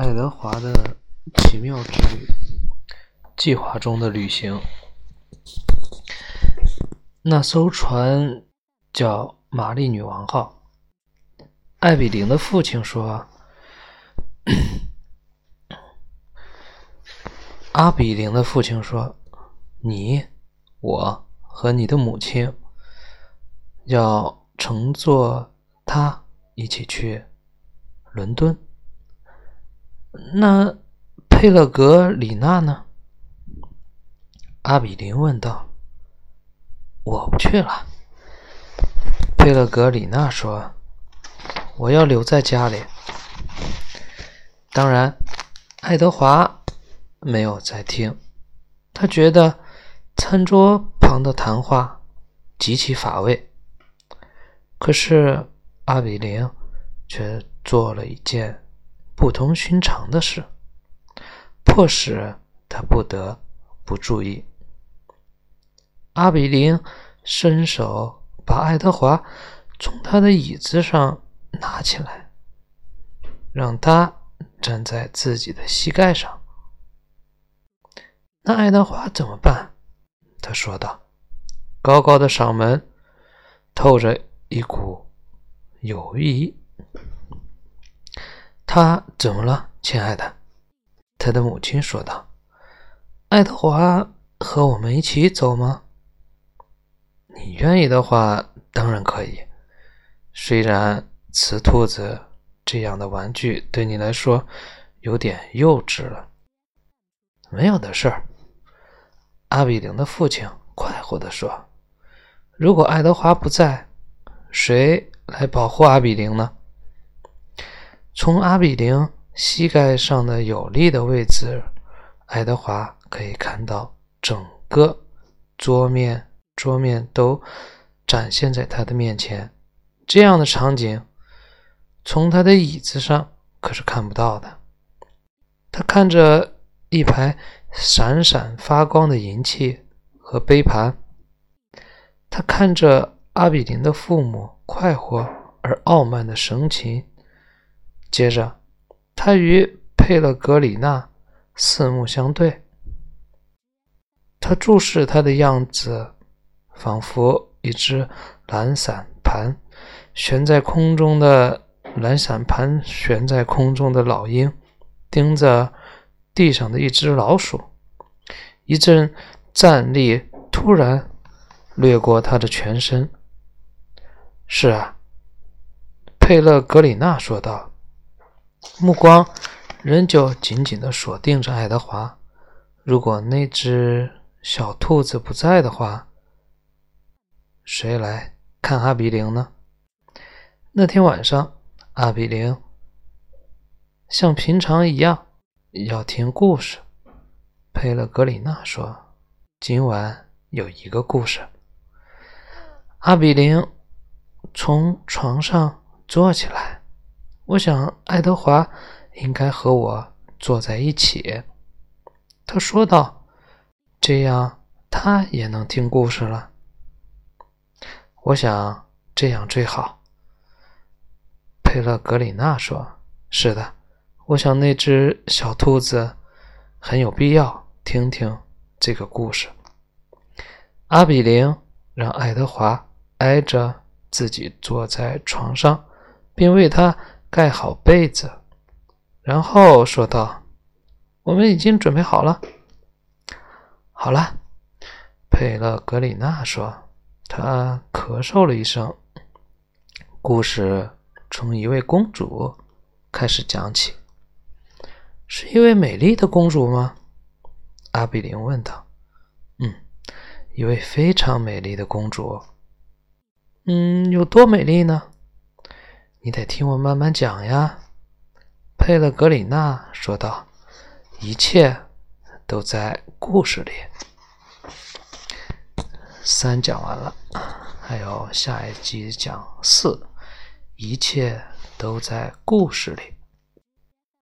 爱德华的奇妙之旅，计划中的旅行。那艘船叫“玛丽女王号”。艾比林的父亲说：“阿比林的父亲说，你、我和你的母亲要乘坐它一起去伦敦。”那佩勒格里娜呢？阿比林问道。“我不去了。”佩勒格里娜说，“我要留在家里。”当然，爱德华没有在听，他觉得餐桌旁的谈话极其乏味。可是阿比林却做了一件。不同寻常的事，迫使他不得不注意。阿比林伸手把爱德华从他的椅子上拿起来，让他站在自己的膝盖上。那爱德华怎么办？他说道。高高的嗓门透着一股友谊。他怎么了，亲爱的？他的母亲说道：“爱德华和我们一起走吗？你愿意的话，当然可以。虽然瓷兔子这样的玩具对你来说有点幼稚了。没有的事儿。”阿比林的父亲快活地说：“如果爱德华不在，谁来保护阿比林呢？”从阿比林膝盖上的有力的位置，爱德华可以看到整个桌面，桌面都展现在他的面前。这样的场景，从他的椅子上可是看不到的。他看着一排闪闪发光的银器和杯盘，他看着阿比林的父母快活而傲慢的神情。接着，他与佩勒格里娜四目相对。他注视他的样子，仿佛一只懒散盘悬在空中的懒散盘悬在空中的老鹰盯着地上的一只老鼠。一阵战栗突然掠过他的全身。是啊，佩勒格里娜说道。目光仍旧紧紧地锁定着爱德华。如果那只小兔子不在的话，谁来看阿比林呢？那天晚上，阿比林像平常一样要听故事。佩勒格里娜说：“今晚有一个故事。”阿比林从床上坐起来。我想，爱德华应该和我坐在一起。”他说道，“这样他也能听故事了。”我想这样最好。”佩勒格里娜说，“是的，我想那只小兔子很有必要听听这个故事。”阿比林让爱德华挨着自己坐在床上，并为他。盖好被子，然后说道：“我们已经准备好了。”好了，佩勒格里娜说。他咳嗽了一声。故事从一位公主开始讲起。是一位美丽的公主吗？阿比林问道。“嗯，一位非常美丽的公主。”“嗯，有多美丽呢？”你得听我慢慢讲呀，佩勒格里娜说道。一切都在故事里。三讲完了，还有下一集讲四，一切都在故事里。